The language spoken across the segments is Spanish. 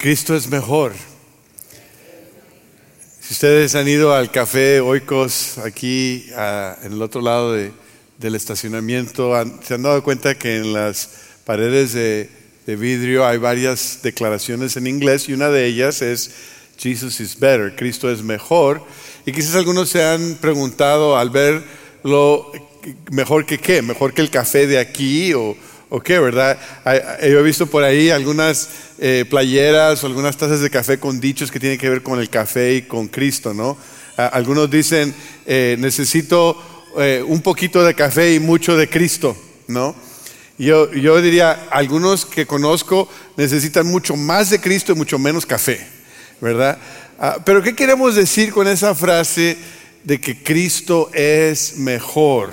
Cristo es mejor. Si ustedes han ido al café Oikos aquí en el otro lado del estacionamiento, se han dado cuenta que en las paredes de, de vidrio hay varias declaraciones en inglés y una de ellas es Jesus is better, Cristo es mejor. Y quizás algunos se han preguntado al ver lo mejor que qué, mejor que el café de aquí o, o qué, ¿verdad? Yo he visto por ahí algunas eh, playeras o algunas tazas de café con dichos que tienen que ver con el café y con Cristo, ¿no? Algunos dicen, eh, necesito eh, un poquito de café y mucho de Cristo, ¿no? Yo, yo diría, algunos que conozco necesitan mucho más de Cristo y mucho menos café, ¿verdad? Ah, pero ¿qué queremos decir con esa frase de que Cristo es mejor?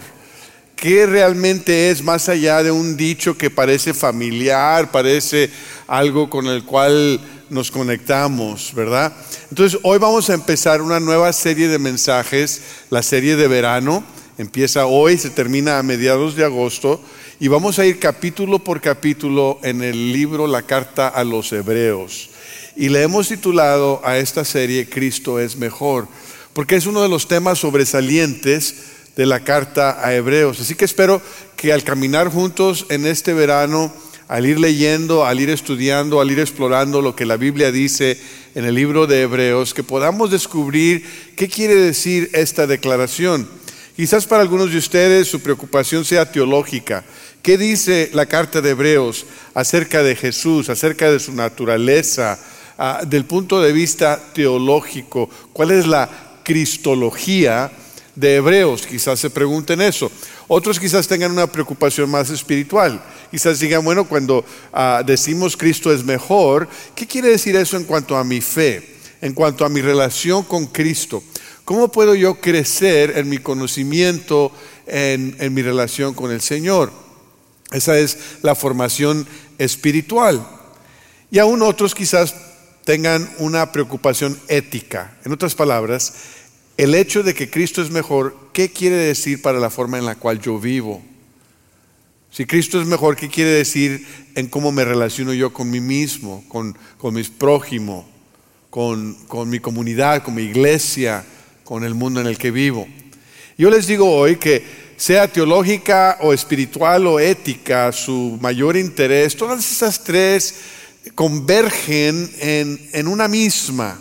¿Qué realmente es más allá de un dicho que parece familiar, parece algo con el cual nos conectamos, ¿verdad? Entonces, hoy vamos a empezar una nueva serie de mensajes, la serie de verano. Empieza hoy, se termina a mediados de agosto y vamos a ir capítulo por capítulo en el libro La Carta a los Hebreos. Y le hemos titulado a esta serie Cristo es mejor, porque es uno de los temas sobresalientes de la carta a Hebreos. Así que espero que al caminar juntos en este verano, al ir leyendo, al ir estudiando, al ir explorando lo que la Biblia dice en el libro de Hebreos, que podamos descubrir qué quiere decir esta declaración. Quizás para algunos de ustedes su preocupación sea teológica. ¿Qué dice la carta de Hebreos acerca de Jesús, acerca de su naturaleza, ah, del punto de vista teológico? ¿Cuál es la cristología? De Hebreos, quizás se pregunten eso. Otros quizás tengan una preocupación más espiritual. Quizás digan, bueno, cuando ah, decimos Cristo es mejor, ¿qué quiere decir eso en cuanto a mi fe, en cuanto a mi relación con Cristo? ¿Cómo puedo yo crecer en mi conocimiento, en, en mi relación con el Señor? Esa es la formación espiritual. Y aún otros quizás tengan una preocupación ética. En otras palabras, el hecho de que Cristo es mejor, ¿qué quiere decir para la forma en la cual yo vivo? Si Cristo es mejor, ¿qué quiere decir en cómo me relaciono yo con mí mismo, con, con mis prójimos, con, con mi comunidad, con mi iglesia, con el mundo en el que vivo? Yo les digo hoy que sea teológica o espiritual o ética, su mayor interés, todas esas tres convergen en, en una misma,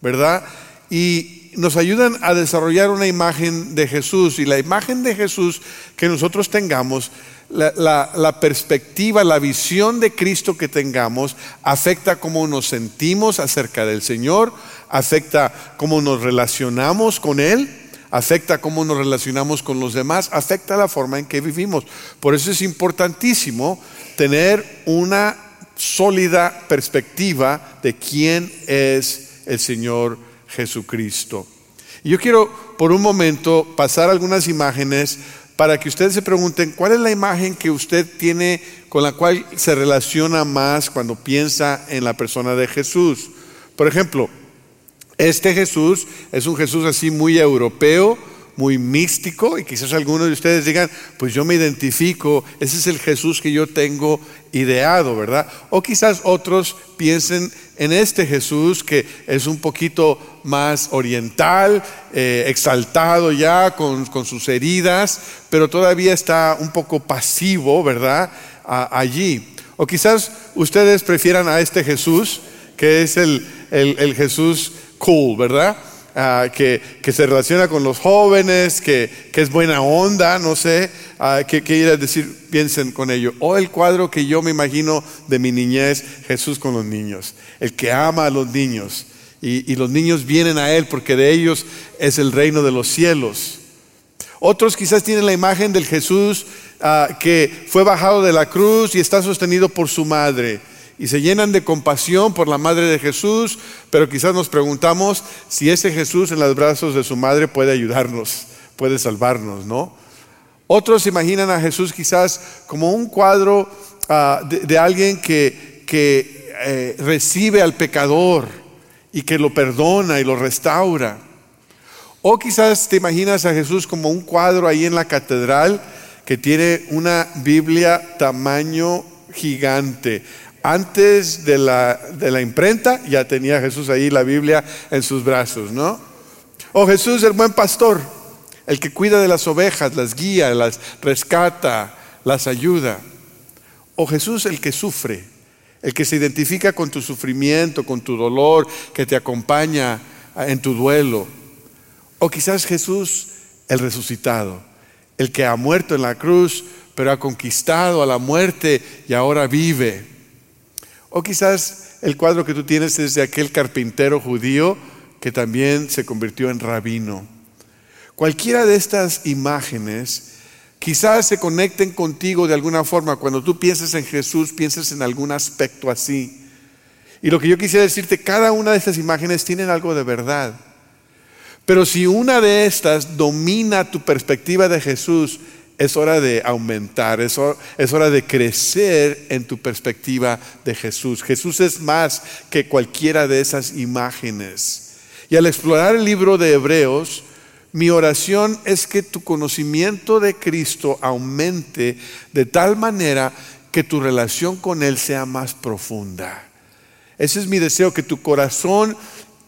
¿verdad? Y nos ayudan a desarrollar una imagen de Jesús y la imagen de Jesús que nosotros tengamos, la, perspectiva, la visión de Cristo que tengamos afecta cómo nos sentimos acerca del Señor, afecta cómo nos relacionamos con Él, afecta cómo nos relacionamos con los demás, afecta la forma en que vivimos. Por eso es importantísimo tener una sólida perspectiva de quién es el Señor Jesucristo. Y yo quiero por un momento pasar algunas imágenes para que ustedes se pregunten cuál es la imagen que usted tiene con la cual se relaciona más cuando piensa en la persona de Jesús. Por ejemplo, este Jesús es un Jesús así muy europeo, muy místico y quizás algunos de ustedes digan, pues yo me identifico, ese es el Jesús que yo tengo ideado, ¿verdad? O quizás otros piensen en este Jesús que es un poquito más oriental, eh, exaltado ya con, sus heridas, pero todavía está un poco pasivo, ¿verdad? allí. O quizás ustedes prefieran a este Jesús, que es el, el Jesús cool, ¿verdad? Ah, que, se relaciona con los jóvenes, que, es buena onda, no sé, uh, ¿qué quiere decir? Piensen con ello. O el cuadro que yo me imagino de mi niñez, Jesús con los niños, el que ama a los niños. Y, los niños vienen a Él porque de ellos es el reino de los cielos. Otros quizás tienen la imagen del Jesús ah, que fue bajado de la cruz y está sostenido por su madre y se llenan de compasión por la madre de Jesús, pero quizás nos preguntamos si ese Jesús en los brazos de su madre puede ayudarnos, puede salvarnos, ¿no? Otros imaginan a Jesús quizás como un cuadro ah, de, alguien que, que eh, recibe al pecador y que lo perdona y lo restaura. O quizás te imaginas a Jesús como un cuadro ahí en la catedral que tiene una Biblia tamaño gigante Antes de la, de la imprenta ya tenía Jesús ahí la Biblia en sus brazos, ¿no? O Jesús el buen pastor, el que cuida de las ovejas, las guía, las rescata, las ayuda. O Jesús el que sufre, el que se identifica con tu sufrimiento, con tu dolor, que te acompaña en tu duelo. O quizás Jesús el resucitado, el que ha muerto en la cruz, pero ha conquistado a la muerte y ahora vive. O quizás el cuadro que tú tienes es de aquel carpintero judío que también se convirtió en rabino. Cualquiera de estas imágenes quizás se conecten contigo de alguna forma. Cuando tú piensas en Jesús, piensas en algún aspecto así. Y lo que yo quisiera decirte, cada una de estas imágenes tienen algo de verdad. Pero si una de estas domina tu perspectiva de Jesús, es hora de aumentar, es hora, de crecer en tu perspectiva de Jesús. Jesús es más que cualquiera de esas imágenes. Y al explorar el libro de Hebreos, mi oración es que tu conocimiento de Cristo aumente de tal manera que tu relación con Él sea más profunda. Ese es mi deseo, que tu corazón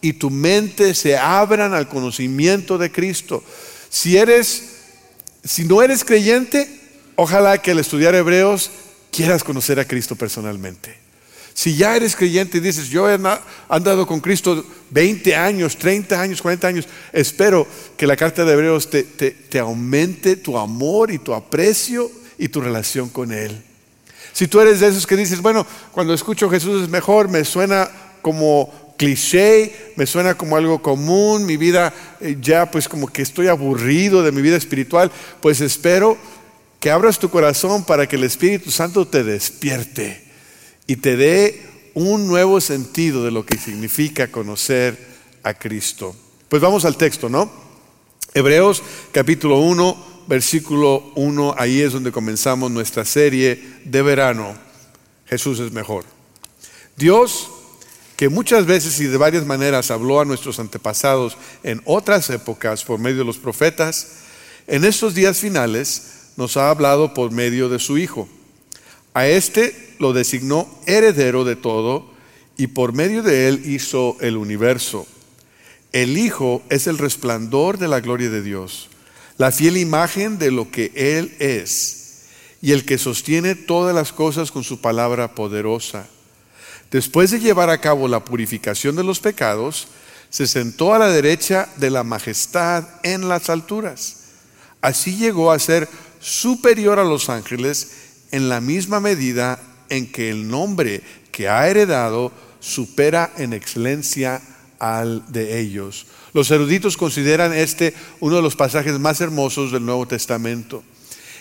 y tu mente se abran al conocimiento de Cristo. Si eres si no eres creyente, ojalá que al estudiar Hebreos quieras conocer a Cristo personalmente. Si ya eres creyente y dices, yo he andado con Cristo 20 años, 30 años, 40 años, espero que la carta de Hebreos te, te aumente tu amor y tu aprecio y tu relación con Él. Si tú eres de esos que dices, bueno, cuando escucho Jesús es mejor, me suena como cliché, me suena como algo común, mi vida eh, ya pues como que estoy aburrido de mi vida espiritual, pues espero que abras tu corazón para que el Espíritu Santo te despierte y te dé un nuevo sentido de lo que significa conocer a Cristo. Pues vamos al texto, ¿no? Hebreos capítulo 1, versículo 1, ahí es donde comenzamos nuestra serie de verano. Jesús es mejor. Dios que muchas veces y de varias maneras habló a nuestros antepasados en otras épocas por medio de los profetas, en estos días finales nos ha hablado por medio de su Hijo. A este lo designó heredero de todo y por medio de él hizo el universo. El Hijo es el resplandor de la gloria de Dios, la fiel imagen de lo que Él es y el que sostiene todas las cosas con su palabra poderosa. Después de llevar a cabo la purificación de los pecados, se sentó a la derecha de la majestad en las alturas. Así llegó a ser superior a los ángeles en la misma medida en que el nombre que ha heredado supera en excelencia al de ellos. Los eruditos consideran este uno de los pasajes más hermosos del Nuevo Testamento.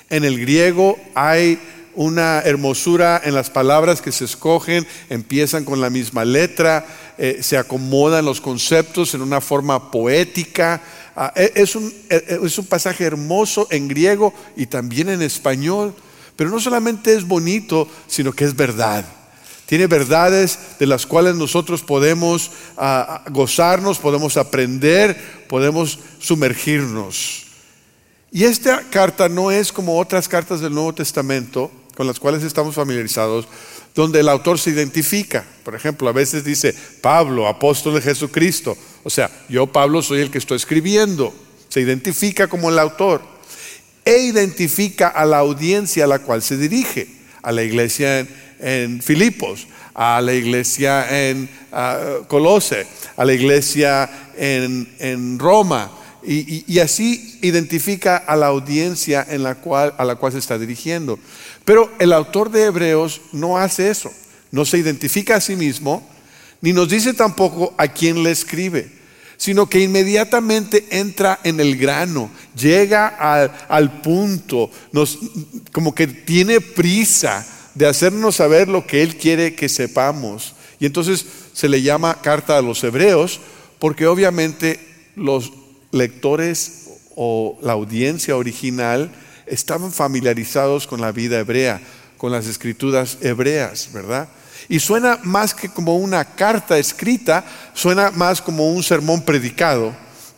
En el griego hay una hermosura en las palabras que se escogen, empiezan con la misma letra, eh, se acomodan los conceptos en una forma poética. Ah, e, es, un, e, e, es un pasaje hermoso en griego y también en español, pero no solamente es bonito, sino que es verdad. Tiene verdades de las cuales nosotros podemos ah, gozarnos, podemos aprender, podemos sumergirnos. Y esta carta no es como otras cartas del Nuevo Testamento, con las cuales estamos familiarizados, donde el autor se identifica. Por ejemplo, a veces dice, Pablo, apóstol de Jesucristo. O sea, yo Pablo soy el que estoy escribiendo. Se identifica como el autor. E identifica a la audiencia a la cual se dirige. A la iglesia en, Filipos, a la iglesia en Colose, a la iglesia en, Roma. Y, así identifica a la audiencia en la cual, a la cual se está dirigiendo. Pero el autor de Hebreos no hace eso, no se identifica a sí mismo, ni nos dice tampoco a quién le escribe, sino que inmediatamente entra en el grano, llega al, punto, nos, como que tiene prisa de hacernos saber lo que Él quiere que sepamos. Y entonces se le llama carta a los hebreos, porque obviamente los lectores o la audiencia original estaban familiarizados con la vida hebrea, con las escrituras hebreas, ¿verdad? Y suena más que como una carta escrita, suena más como un sermón predicado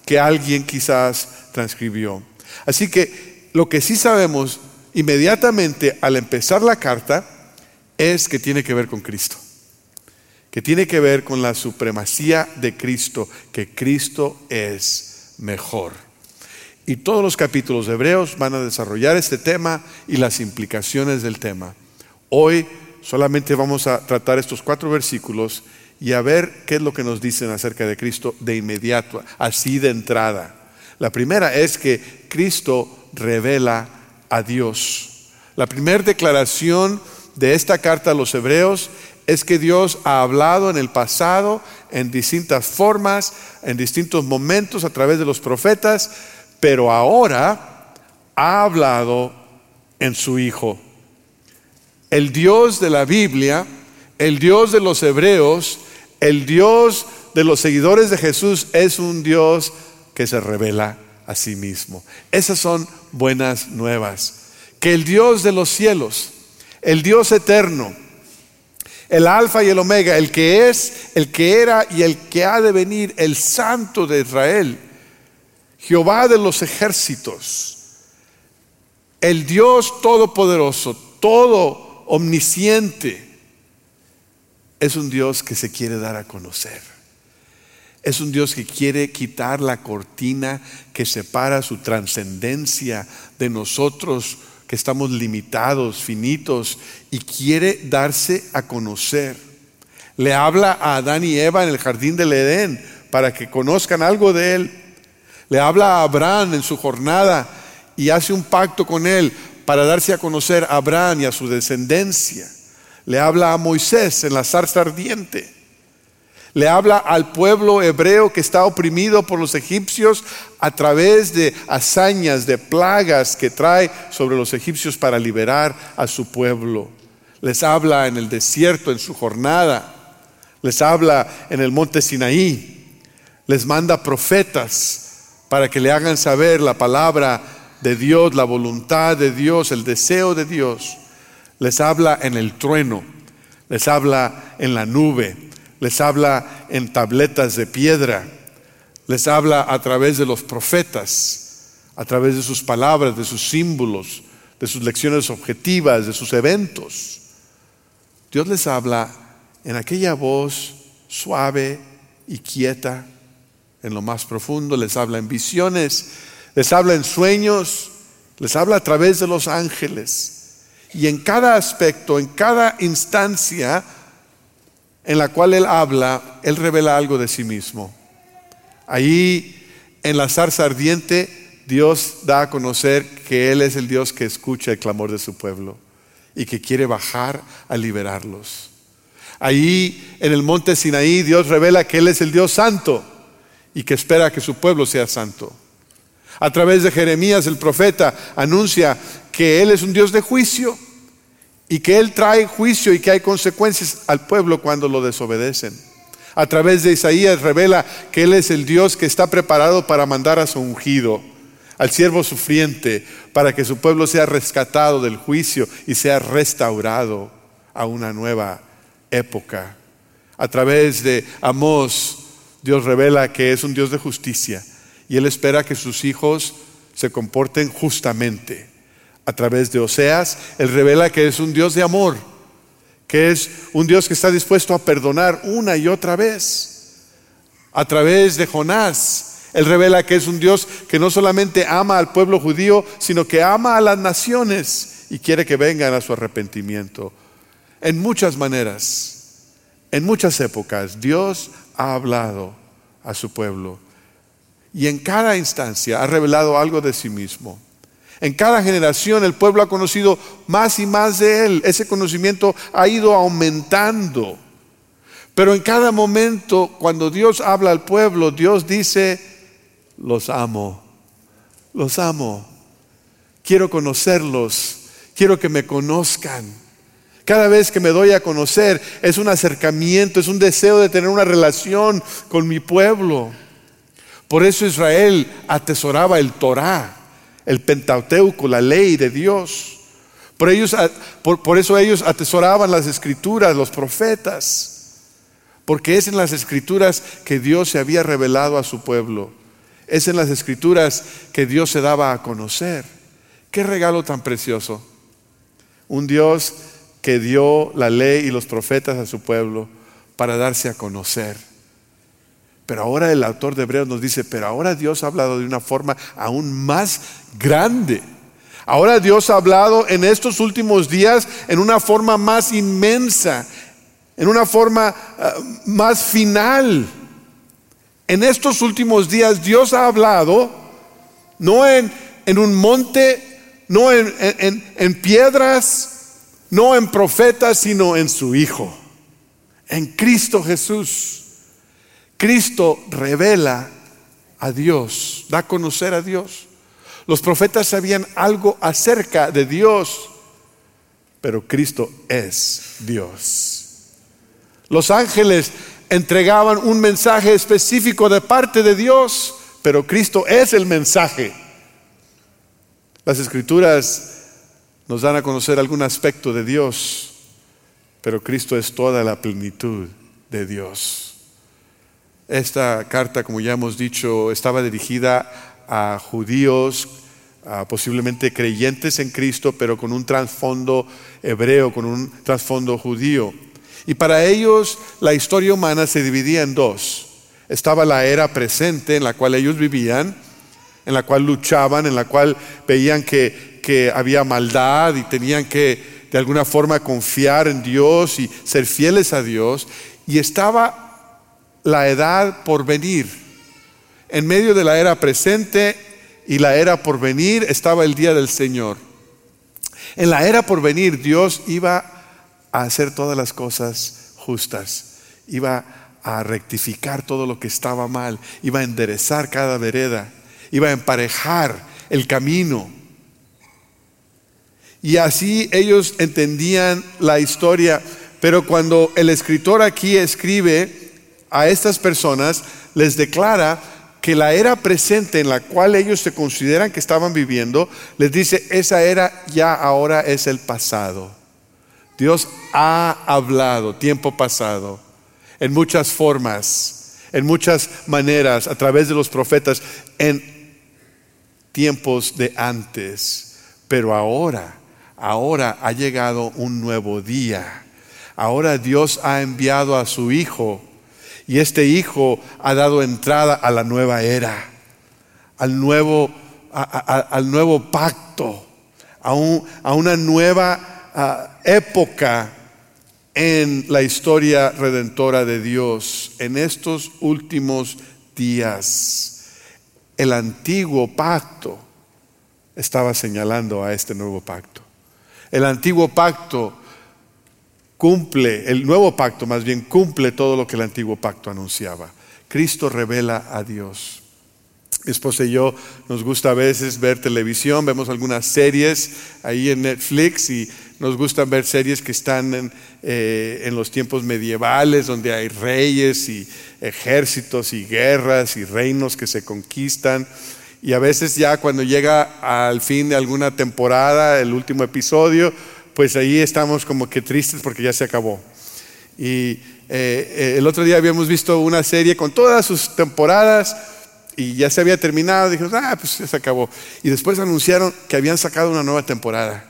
que alguien quizás transcribió. Así que lo que sí sabemos inmediatamente al empezar la carta es que tiene que ver con Cristo, que tiene que ver con la supremacía de Cristo, que Cristo es mejor. Y todos los capítulos de Hebreos van a desarrollar este tema y las implicaciones del tema. Hoy solamente vamos a tratar estos cuatro versículos y a ver qué es lo que nos dicen acerca de Cristo de inmediato, así de entrada. La primera es que Cristo revela a Dios. La primera declaración de esta carta a los hebreos es que Dios ha hablado en el pasado en distintas formas, en distintos momentos a través de los profetas, pero ahora ha hablado en su Hijo. El Dios de la Biblia, el Dios de los hebreos, el Dios de los seguidores de Jesús es un Dios que se revela a sí mismo. Esas son buenas nuevas. Que el Dios de los cielos, el Dios eterno, el alfa y el omega, el que es, el que era y el que ha de venir, el santo de Israel, Jehová de los ejércitos, el Dios todopoderoso, todo omnisciente, es un Dios que se quiere dar a conocer. Es un Dios que quiere quitar la cortina que separa su trascendencia de nosotros estamos limitados, finitos, y quiere darse a conocer. Le habla a Adán y Eva en el jardín del Edén para que conozcan algo de Él. Le habla a Abraham en su jornada y hace un pacto con él para darse a conocer a Abraham y a su descendencia. Le habla a Moisés en la zarza ardiente. Le habla al pueblo hebreo que está oprimido por los egipcios a través de hazañas, de plagas que trae sobre los egipcios para liberar a su pueblo. Les habla en el desierto, en su jornada. Les habla en el monte Sinaí. Les manda profetas para que le hagan saber la palabra de Dios, la voluntad de Dios, el deseo de Dios. Les habla en el trueno, les habla en la nube, les habla en tabletas de piedra, les habla a través de los profetas, a través de sus palabras, de sus símbolos, de sus lecciones objetivas, de sus eventos. Dios les habla en aquella voz suave y quieta en lo más profundo, les habla en visiones, les habla en sueños, les habla a través de los ángeles. Y en cada aspecto, en cada instancia en la cual Él habla, Él revela algo de sí mismo. Ahí en la zarza ardiente, Dios da a conocer que Él es el Dios que escucha el clamor de su pueblo y que quiere bajar a liberarlos. Ahí en el monte Sinaí, Dios revela que Él es el Dios santo y que espera que su pueblo sea santo. A través de Jeremías el profeta anuncia que Él es un Dios de juicio y que Él trae juicio y que hay consecuencias al pueblo cuando lo desobedecen. A través de Isaías revela que Él es el Dios que está preparado para mandar a su ungido, al siervo sufriente, para que su pueblo sea rescatado del juicio y sea restaurado a una nueva época. A través de Amós Dios revela que es un Dios de justicia y Él espera que sus hijos se comporten justamente. A través de Oseas, Él revela que es un Dios de amor, que es un Dios que está dispuesto a perdonar una y otra vez. A través de Jonás, Él revela que es un Dios que no solamente ama al pueblo judío, sino que ama a las naciones y quiere que vengan a su arrepentimiento. En muchas maneras, en muchas épocas, Dios ha hablado a su pueblo. Y en cada instancia ha revelado algo de sí mismo. En cada generación el pueblo ha conocido más y más de Él. Ese conocimiento ha ido aumentando. Pero en cada momento, cuando Dios habla al pueblo, Dios dice, los amo, los amo, quiero conocerlos, quiero que me conozcan. Cada vez que me doy a conocer es un acercamiento, es un deseo de tener una relación con mi pueblo. Por eso Israel atesoraba el Torah, el Pentateuco, la ley de Dios. Por, ellos, por, eso ellos atesoraban las escrituras, los profetas. Porque es en las escrituras que Dios se había revelado a su pueblo. Es en las escrituras que Dios se daba a conocer. Qué regalo tan precioso. Un Dios que dio la ley y los profetas a su pueblo para darse a conocer. Pero ahora el autor de Hebreos nos dice, pero ahora Dios ha hablado de una forma aún más grande. Ahora Dios ha hablado en estos últimos días en una forma más inmensa, en una forma ah, más final. En estos últimos días Dios ha hablado no en, en un monte, no en, en piedras, no en profetas, sino en su Hijo, en Cristo Jesús. Cristo revela a Dios, da a conocer a Dios. Los profetas sabían algo acerca de Dios, pero Cristo es Dios. Los ángeles entregaban un mensaje específico de parte de Dios, pero Cristo es el mensaje. Las escrituras nos dan a conocer algún aspecto de Dios, pero Cristo es toda la plenitud de Dios. Esta carta, como ya hemos dicho, estaba dirigida a judíos, posiblemente creyentes en Cristo, pero con un trasfondo hebreo, con un trasfondo judío. Y para ellos la historia humana se dividía en dos. Estaba la era presente en la cual ellos vivían, en la cual luchaban, en la cual veían que, que había maldad y tenían que de alguna forma confiar en Dios y ser fieles a Dios. Y estaba la edad por venir. En medio de la era presente y la era por venir estaba el día del Señor. En la era por venir Dios iba a hacer todas las cosas justas, iba a rectificar todo lo que estaba mal, iba a enderezar cada vereda, iba a emparejar el camino. Y así ellos entendían la historia, pero cuando el escritor aquí escribe, a estas personas les declara que la era presente en la cual ellos se consideran que estaban viviendo, les dice, esa era ya ahora es el pasado. Dios ha hablado, tiempo pasado, en muchas formas, en muchas maneras, a través de los profetas, en tiempos de antes. Pero ahora, ahora ha llegado un nuevo día. Ahora Dios ha enviado a su Hijo y este hijo ha dado entrada a la nueva era, al nuevo, al nuevo pacto, a, una nueva época en la historia redentora de Dios. En estos últimos días, el antiguo pacto estaba señalando a este nuevo pacto. El antiguo pacto cumple, el nuevo pacto más bien cumple todo lo que el antiguo pacto anunciaba. Cristo revela a Dios. Mi esposa y yo nos gusta a veces ver televisión, vemos algunas series ahí en Netflix y nos gustan ver series que están en, eh, en, los tiempos medievales, donde hay reyes y ejércitos y guerras y reinos que se conquistan. Y a veces ya cuando llega al fin de alguna temporada, el último episodio, pues ahí estamos como que tristes porque ya se acabó. Y eh, el otro día habíamos visto una serie con todas sus temporadas y ya se había terminado. Dijimos, ah, pues ya se acabó. Y después anunciaron que habían sacado una nueva temporada.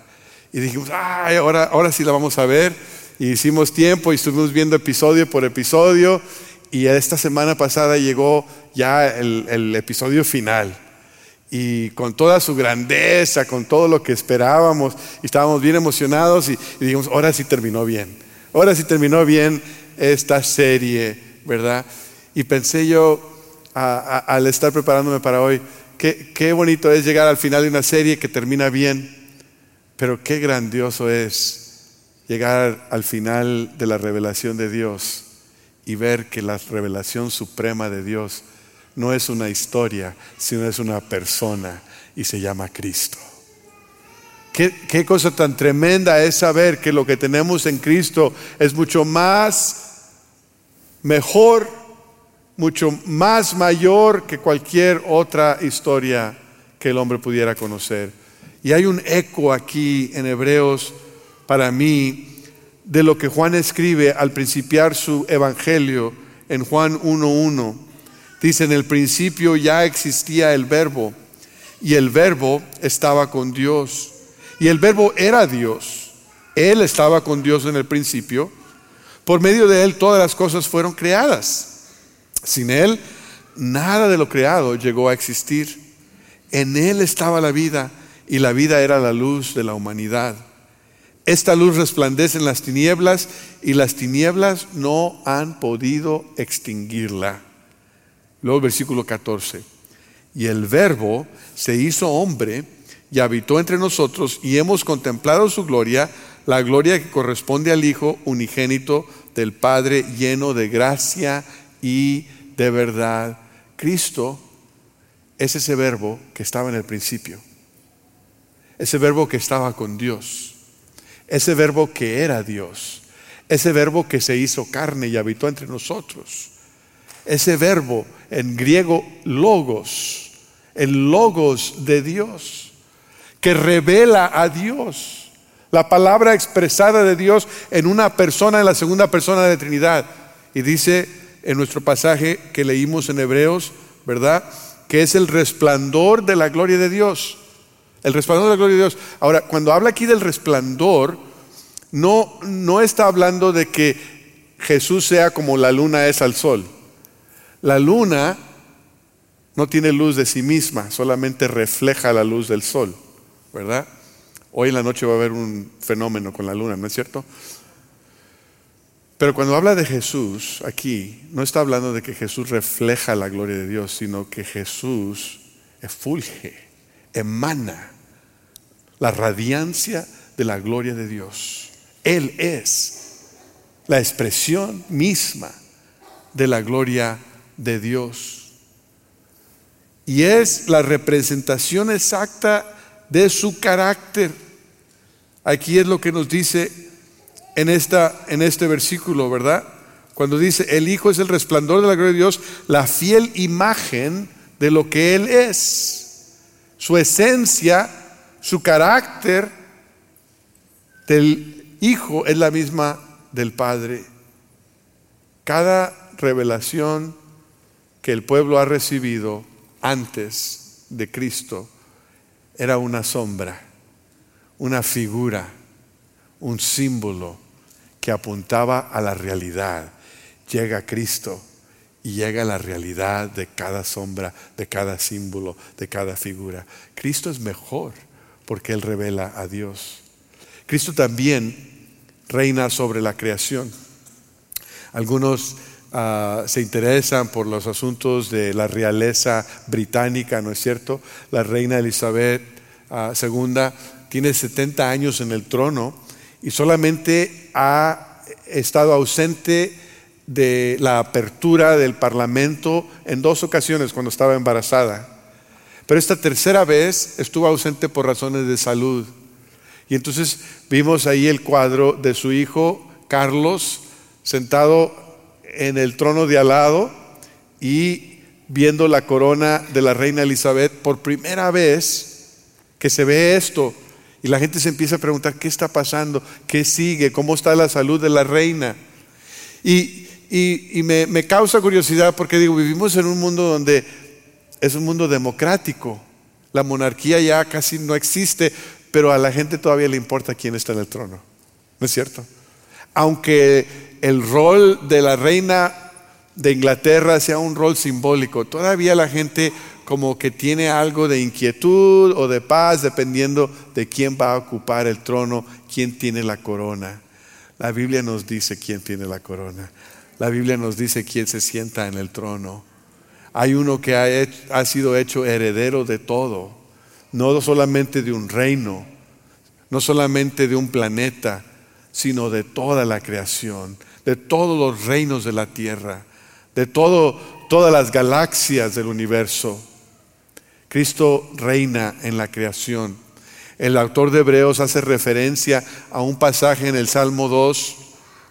Y dijimos, ah, ahora, ahora sí la vamos a ver. Y hicimos tiempo y estuvimos viendo episodio por episodio. Y esta semana pasada llegó ya el episodio final y con toda su grandeza, con todo lo que esperábamos, y estábamos bien emocionados y, dijimos, ahora sí terminó bien, ahora sí terminó bien esta serie, ¿verdad? Y pensé yo, al estar preparándome para hoy, qué, qué bonito es llegar al final de una serie que termina bien, pero qué grandioso es llegar al final de la revelación de Dios y ver que la revelación suprema de Dios no es una historia, sino es una persona y se llama Cristo. ¿Qué, cosa tan tremenda es saber que lo que tenemos en Cristo es mucho más mejor, mucho más mayor que cualquier otra historia que el hombre pudiera conocer. Y hay un eco aquí en Hebreos para mí de lo que Juan escribe al principiar su evangelio en Juan 1.1 Dice, en el principio ya existía el verbo y el verbo estaba con Dios y el verbo era Dios. Él estaba con Dios en el principio. Por medio de Él todas las cosas fueron creadas. Sin Él, nada de lo creado llegó a existir. En Él estaba la vida y la vida era la luz de la humanidad. Esta luz resplandece en las tinieblas y las tinieblas no han podido extinguirla. Luego versículo 14. Y el verbo se hizo hombre y habitó entre nosotros y hemos contemplado su gloria, la gloria que corresponde al Hijo unigénito del Padre lleno de gracia y de verdad. Cristo es ese verbo que estaba en el principio, ese verbo que estaba con Dios, ese verbo que era Dios, ese verbo que se hizo carne y habitó entre nosotros, ese verbo en griego logos, el logos de Dios, que revela a Dios, la palabra expresada de Dios en una persona, en la segunda persona de la Trinidad. Y dice en nuestro pasaje que leímos en Hebreos, ¿verdad? Que es el resplandor de la gloria de Dios. El resplandor de la gloria de Dios. Ahora, cuando habla aquí del resplandor, no, no está hablando de que Jesús sea como la luna es al sol. La luna no tiene luz de sí misma, solamente refleja la luz del sol, ¿verdad? Hoy en la noche va a haber un fenómeno con la luna, ¿no es cierto? Pero cuando habla de Jesús aquí, no está hablando de que Jesús refleja la gloria de Dios, sino que Jesús efulge, emana la radiancia de la gloria de Dios. Él es la expresión misma de la gloria de Dios. Y es la representación exacta de su carácter. Aquí es lo que nos dice en, esta, en este versículo, ¿verdad? Cuando dice, el Hijo es el resplandor de la gloria de Dios, la fiel imagen de lo que Él es. Su esencia, su carácter del Hijo es la misma del Padre. Cada revelación que el pueblo ha recibido antes de Cristo era una sombra, una figura, un símbolo que apuntaba a la realidad. Llega Cristo y llega la realidad de cada sombra, de cada símbolo, de cada figura. Cristo es mejor porque Él revela a Dios. Cristo también reina sobre la creación. Algunos Ah, se interesan por los asuntos de la realeza británica, ¿no es cierto? La reina Elizabeth II ah, tiene 70 años en el trono y solamente ha estado ausente de la apertura del Parlamento en dos ocasiones cuando estaba embarazada. Pero esta tercera vez estuvo ausente por razones de salud. Y entonces vimos ahí el cuadro de su hijo Carlos sentado en el trono de al lado y viendo la corona de la reina Elizabeth por primera vez que se ve esto. Y la gente se empieza a preguntar qué está pasando, qué sigue, cómo está la salud de la reina. Y, me, me causa curiosidad porque digo, vivimos en un mundo donde es un mundo democrático, la monarquía ya casi no existe, pero a la gente todavía le importa quién está en el trono, ¿no es cierto? Aunque el rol de la reina de Inglaterra sea un rol simbólico. Todavía la gente como que tiene algo de inquietud o de paz dependiendo de quién va a ocupar el trono, quién tiene la corona. La Biblia nos dice quién tiene la corona. La Biblia nos dice quién se sienta en el trono. Hay uno que ha, sido hecho heredero de todo, no solamente de un reino, no solamente de un planeta, sino de toda la creación de todos los reinos de la tierra, de todo, todas las galaxias del universo. Cristo reina en la creación. El autor de Hebreos hace referencia a un pasaje en el Salmo 2,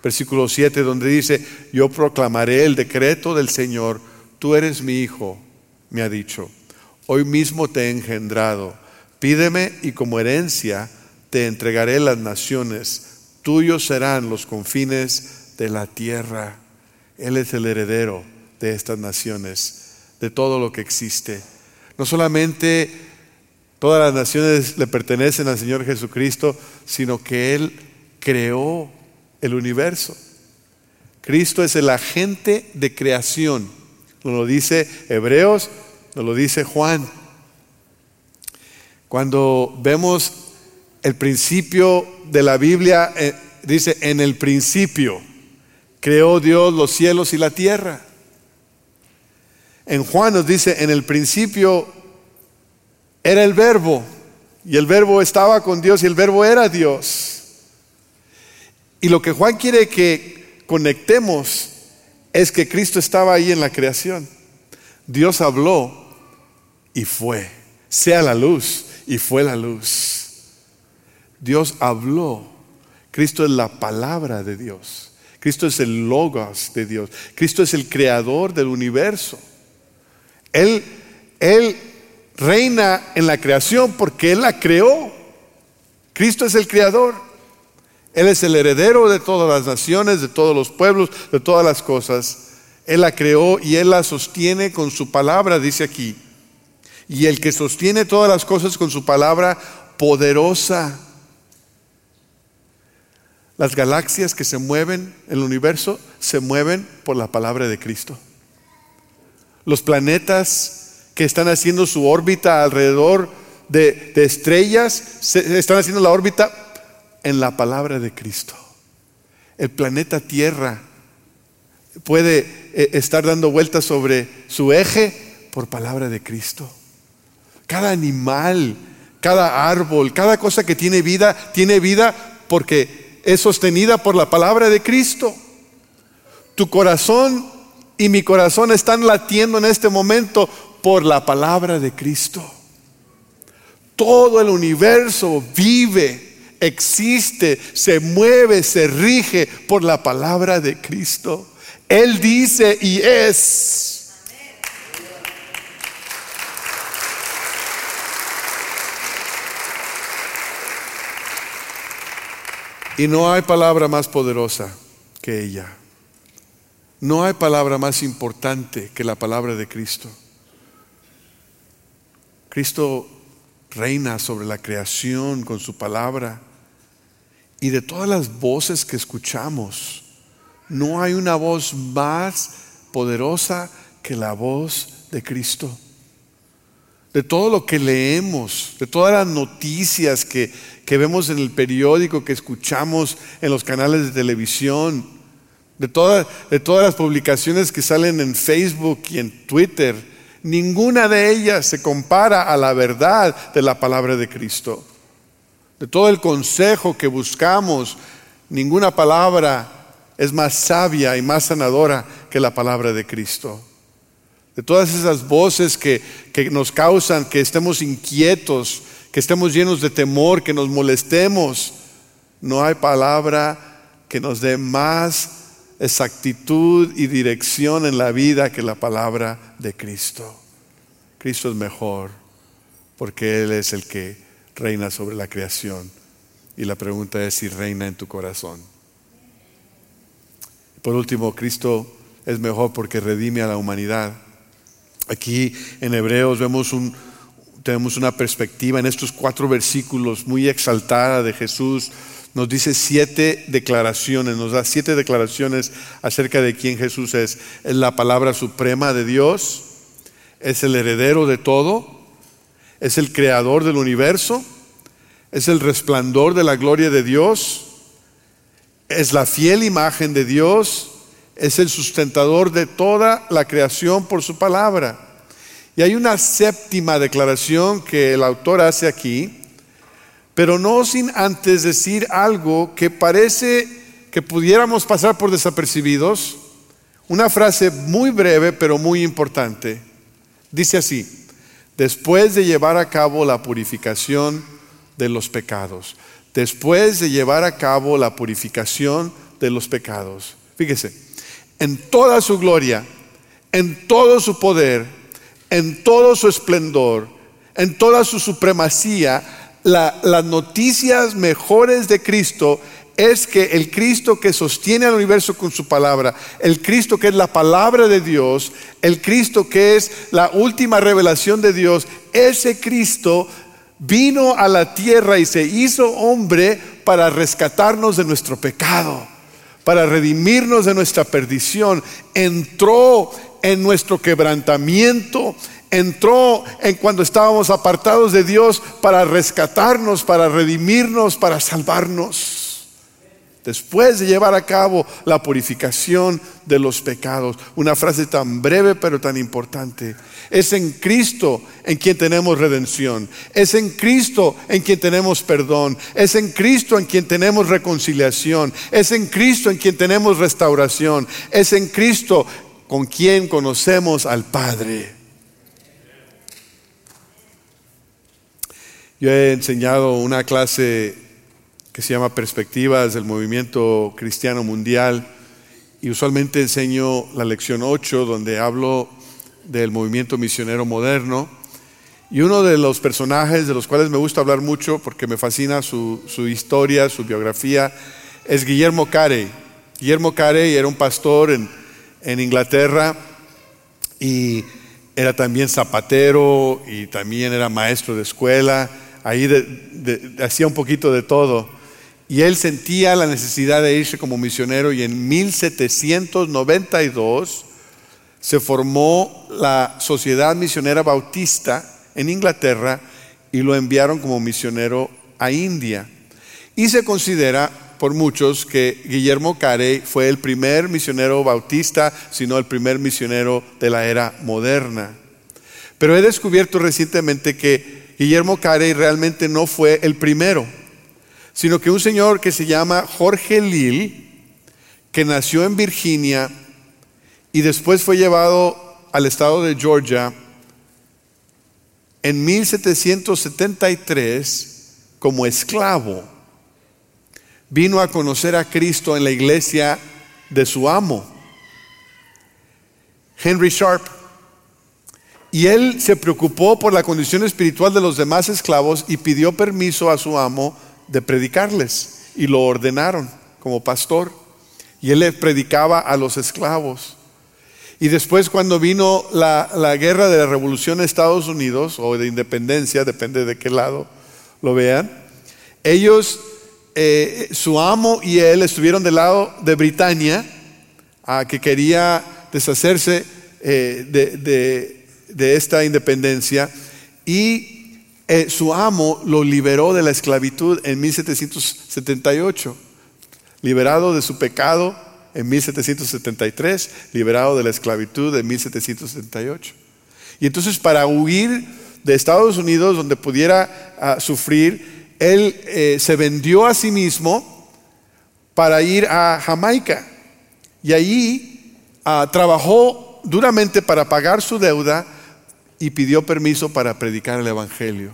versículo 7, donde dice, yo proclamaré el decreto del Señor, tú eres mi hijo, me ha dicho, hoy mismo te he engendrado, pídeme y como herencia te entregaré las naciones, tuyos serán los confines de la tierra. Él es el heredero de estas naciones, de todo lo que existe. No solamente todas las naciones le pertenecen al Señor Jesucristo, sino que Él creó el universo. Cristo es el agente de creación. Nos lo dice Hebreos, nos lo dice Juan. Cuando vemos el principio de la Biblia, eh, dice, en el principio creó Dios los cielos y la tierra. En Juan nos dice, en el principio era el verbo, y el verbo estaba con Dios y el verbo era Dios. Y lo que Juan quiere que conectemos es que Cristo estaba ahí en la creación. Dios habló y fue. Sea la luz y fue la luz. Dios habló. Cristo es la palabra de Dios. Cristo es el logos de Dios. Cristo es el creador del universo. Él, él reina en la creación porque Él la creó. Cristo es el creador. Él es el heredero de todas las naciones, de todos los pueblos, de todas las cosas. Él la creó y Él la sostiene con su palabra, dice aquí. Y el que sostiene todas las cosas con su palabra poderosa. Las galaxias que se mueven en el universo se mueven por la palabra de Cristo. Los planetas que están haciendo su órbita alrededor de, estrellas, están haciendo la órbita en la palabra de Cristo. El planeta Tierra puede eh, estar dando vueltas sobre su eje por palabra de Cristo. Cada animal, cada árbol, cada cosa que tiene vida, tiene vida porque es sostenida por la palabra de Cristo. Tu corazón y mi corazón están latiendo en este momento por la palabra de Cristo. Todo el universo vive, existe, se mueve, se rige por la palabra de Cristo. Él dice y es. Y no hay palabra más poderosa que ella. No hay palabra más importante que la palabra de Cristo. Cristo reina sobre la creación con su palabra. Y de todas las voces que escuchamos, no hay una voz más poderosa que la voz de Cristo. De todo lo que leemos, de todas las noticias que, que vemos en el periódico, que escuchamos en los canales de televisión, de, de todas las publicaciones que salen en Facebook y en Twitter, Ninguna de ellas se compara a la verdad de la palabra de Cristo. De todo el consejo que buscamos, ninguna palabra es más sabia y más sanadora que la palabra de Cristo. De todas esas voces que, que nos causan que estemos inquietos, que estemos llenos de temor, que nos molestemos, no hay palabra que nos dé más exactitud y dirección en la vida que la palabra de Cristo. Cristo es mejor porque Él es el que reina sobre la creación. Y la pregunta es si reina en tu corazón. Por último, Cristo es mejor porque redime a la humanidad. Aquí en Hebreos vemos un, tenemos una perspectiva en estos cuatro versículos muy exaltada de Jesús nos dice siete declaraciones, nos da siete declaraciones acerca de quién Jesús es. Es la palabra suprema de Dios, es el heredero de todo, es el creador del universo, es el resplandor de la gloria de Dios, es la fiel imagen de Dios, es el sustentador de toda la creación por su palabra. Y hay una séptima declaración que el autor hace aquí, pero no sin antes decir algo que parece que pudiéramos pasar por desapercibidos. Una frase muy breve, pero muy importante. Dice así, después de llevar a cabo la purificación de los pecados, después de llevar a cabo la purificación de los pecados. Fíjese, en toda su gloria, en todo su poder, en todo su esplendor, en toda su supremacía, las noticias mejores de Cristo es que el Cristo que sostiene al universo con su palabra, el Cristo que es la palabra de Dios, el Cristo que es la última revelación de Dios, ese Cristo vino a la tierra y se hizo hombre para rescatarnos de nuestro pecado, para redimirnos de nuestra perdición. Entró en nuestro quebrantamiento, entró en cuando estábamos apartados de Dios para rescatarnos, para redimirnos, para salvarnos después de llevar a cabo la purificación de los pecados. Una frase tan breve pero tan importante. Es en Cristo en quien tenemos redención. Es en Cristo en quien tenemos perdón. Es en Cristo en quien tenemos reconciliación. Es en Cristo en quien tenemos restauración. Es en Cristo con quien conocemos al Padre. Yo he enseñado una clase que se llama Perspectivas del Movimiento Cristiano Mundial y usualmente enseño la lección 8 donde hablo del movimiento misionero moderno y uno de los personajes de los cuales me gusta hablar mucho porque me fascina su, historia, su biografía, es Guillermo Carey. Guillermo Carey era un pastor en, Inglaterra y era también zapatero y también era maestro de escuela, ahí hacía un poquito de todo. Y él sentía la necesidad de irse como misionero y en 1792 se formó la Sociedad Misionera Bautista en Inglaterra y lo enviaron como misionero a India. Y se considera por muchos que Guillermo Carey fue el primer misionero bautista, sino el primer misionero de la era moderna. Pero he descubierto recientemente que Guillermo Carey realmente no fue el primero sino que un señor que se llama Jorge Lil, que nació en Virginia y después fue llevado al estado de Georgia en 1773 como esclavo, vino a conocer a Cristo en la iglesia de su amo, Henry Sharp. Y él se preocupó por la condición espiritual de los demás esclavos y pidió permiso a su amo de predicarles y lo ordenaron como pastor. Y él predicaba a los esclavos. Y después cuando vino la, guerra de la revolución en Estados Unidos, o de independencia, depende de qué lado lo vean, ellos, eh, su amo y él estuvieron del lado de Britania, a que quería deshacerse eh, de, esta independencia, y eh, su amo lo liberó de la esclavitud en 1778, liberado de su pecado en 1773, liberado de la esclavitud en 1778. Y entonces para huir de Estados Unidos, donde pudiera ah, sufrir, él eh, se vendió a sí mismo para ir a Jamaica. Y allí ah, trabajó duramente para pagar su deuda y pidió permiso para predicar el Evangelio.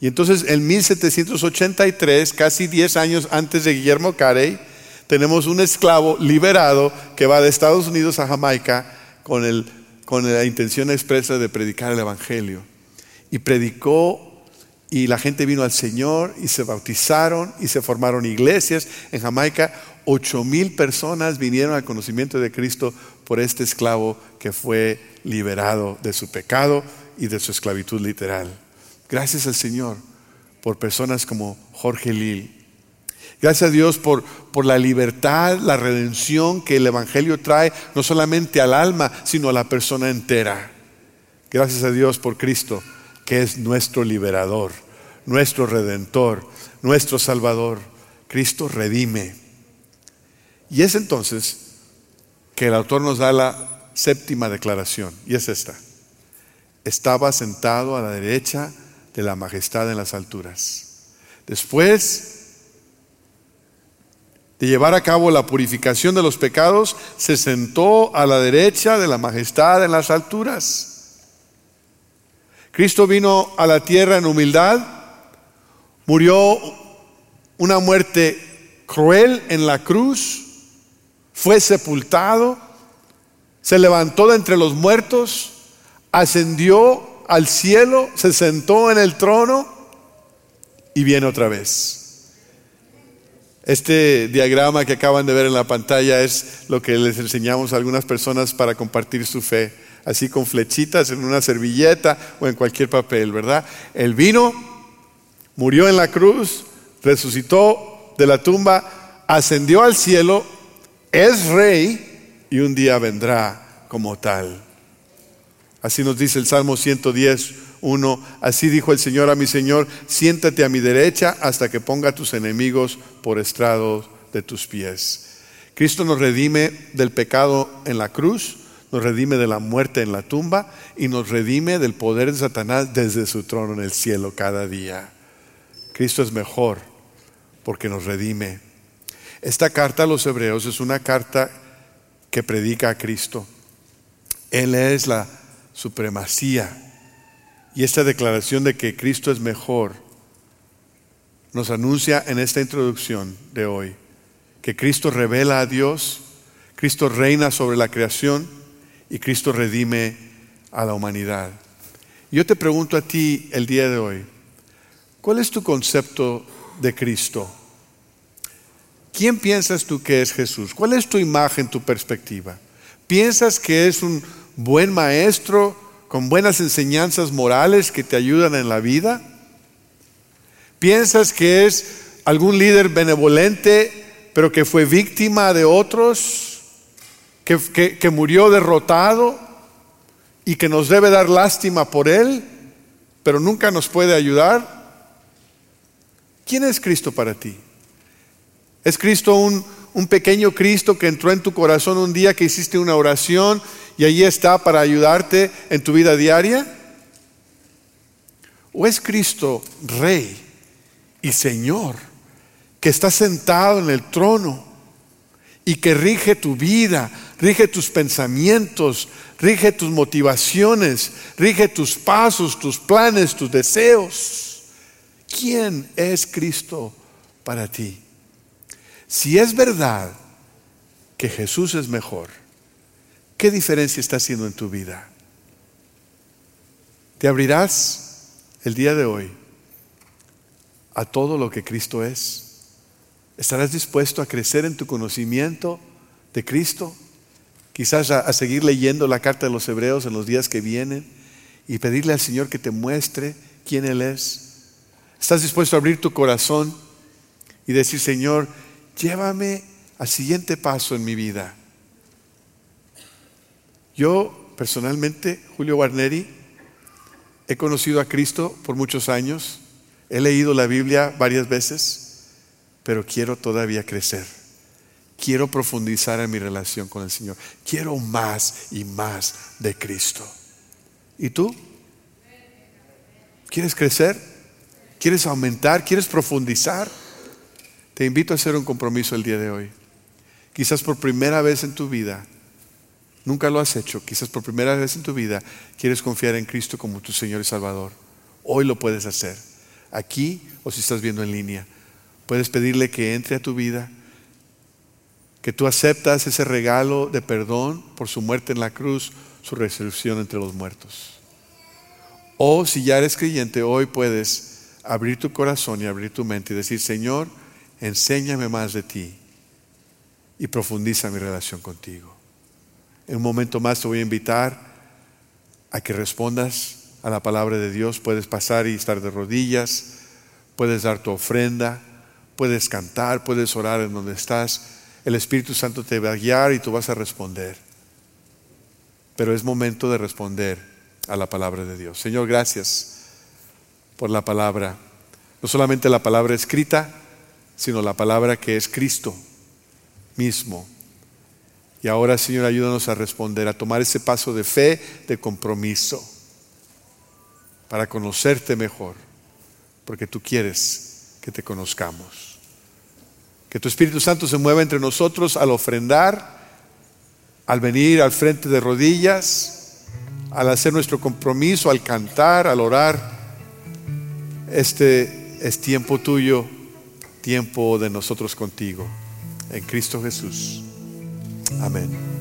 Y entonces en 1783, casi 10 años antes de Guillermo Carey, tenemos un esclavo liberado que va de Estados Unidos a Jamaica con, con la intención expresa de predicar el Evangelio. Y predicó y la gente vino al Señor y se bautizaron y se formaron iglesias. En Jamaica, ocho mil personas vinieron al conocimiento de Cristo por este esclavo que fue liberado de su pecado y de su esclavitud literal. Gracias al Señor por personas como Jorge Lil. Gracias a Dios por, por la libertad, la redención que el Evangelio trae, no solamente al alma, sino a la persona entera. Gracias a Dios por Cristo, que es nuestro liberador, nuestro redentor, nuestro salvador. Cristo redime. Y es entonces que el autor nos da la séptima declaración, y es esta. Estaba sentado a la derecha de la majestad en las alturas. Después de llevar a cabo la purificación de los pecados, se sentó a la derecha de la majestad en las alturas. Cristo vino a la tierra en humildad, murió una muerte cruel en la cruz, fue sepultado, se levantó de entre los muertos, ascendió al cielo, se sentó en el trono y viene otra vez. Este diagrama que acaban de ver en la pantalla es lo que les enseñamos a algunas personas para compartir su fe, así con flechitas en una servilleta o en cualquier papel, ¿verdad? Él vino, Murió en la cruz, resucitó de la tumba, ascendió al cielo, es rey y un día vendrá como tal. Así nos dice el Salmo 110, 1. Así dijo el Señor a mi Señor, siéntate a mi derecha hasta que ponga a tus enemigos por estrado de tus pies. Cristo nos redime del pecado en la cruz, nos redime de la muerte en la tumba y nos redime del poder de Satanás desde su trono en el cielo cada día. Cristo es mejor porque nos redime. Esta carta a los hebreos es una carta que predica a Cristo. Él es la supremacía. Y esta declaración de que Cristo es mejor nos anuncia en esta introducción de hoy que Cristo revela a Dios, Cristo reina sobre la creación y Cristo redime a la humanidad. Yo te pregunto a ti el día de hoy, ¿cuál es tu concepto de Cristo? ¿Quién piensas tú que es Jesús? ¿Cuál es tu imagen, tu perspectiva? ¿Piensas que es un buen maestro con buenas enseñanzas morales que te ayudan en la vida? ¿Piensas que es algún líder benevolente pero que fue víctima de otros, que, murió derrotado y que nos debe dar lástima por él, pero nunca nos puede ayudar. ¿Quién es Cristo para ti? ¿Es Cristo un, un, pequeño Cristo que entró en tu corazón un día que hiciste una oración y allí está para ayudarte en tu vida diaria? ¿O es Cristo Rey y Señor? que está sentado en el trono y que rige tu vida, rige tus pensamientos, rige tus motivaciones, rige tus pasos, tus planes, tus deseos. ¿Quién es Cristo para ti? Si es verdad que Jesús es mejor, ¿qué diferencia está haciendo en tu vida? ¿Te abrirás el día de hoy a todo lo que Cristo es? ¿Estarás dispuesto a crecer en tu conocimiento de Cristo? Quizás a, seguir leyendo la carta de los hebreos en los días que vienen y pedirle al Señor que te muestre quién Él es. ¿Estás dispuesto a abrir tu corazón y decir, Señor, llévame al siguiente paso en mi vida? Yo personalmente, Julio Guarneri, he conocido a Cristo por muchos años, he leído la Biblia varias veces pero quiero todavía crecer. Quiero profundizar en mi relación con el Señor. Quiero más y más de Cristo. ¿Y tú? ¿Quieres crecer? ¿Quieres aumentar? ¿Quieres profundizar? Te invito a hacer un compromiso el día de hoy. Quizás por primera vez en tu vida, nunca lo has hecho, quizás por primera vez en tu vida quieres confiar en Cristo como tu Señor y Salvador. Hoy lo puedes hacer, aquí o si estás viendo en línea. Puedes pedirle que entre a tu vida, que tú aceptas ese regalo de perdón por su muerte en la cruz, su resurrección entre los muertos. O si ya eres creyente, hoy puedes abrir tu corazón y abrir tu mente y decir, Señor, enséñame más de ti y profundiza mi relación contigo. En un momento más te voy a invitar a que respondas a la palabra de Dios. Puedes pasar y estar de rodillas, puedes dar tu ofrenda puedes cantar, puedes orar en donde estás. El Espíritu Santo te va a guiar y tú vas a responder. Pero es momento de responder a la palabra de Dios. Señor, gracias por la palabra. No solamente la palabra escrita, sino la palabra que es Cristo mismo. Y ahora, Señor, ayúdanos a responder, a tomar ese paso de fe, de compromiso, para conocerte mejor, porque tú quieres que te conozcamos. Que tu Espíritu Santo se mueva entre nosotros al ofrendar, al venir al frente de rodillas, al hacer nuestro compromiso, al cantar, al orar. Este es tiempo tuyo, tiempo de nosotros contigo. En Cristo Jesús. Amén.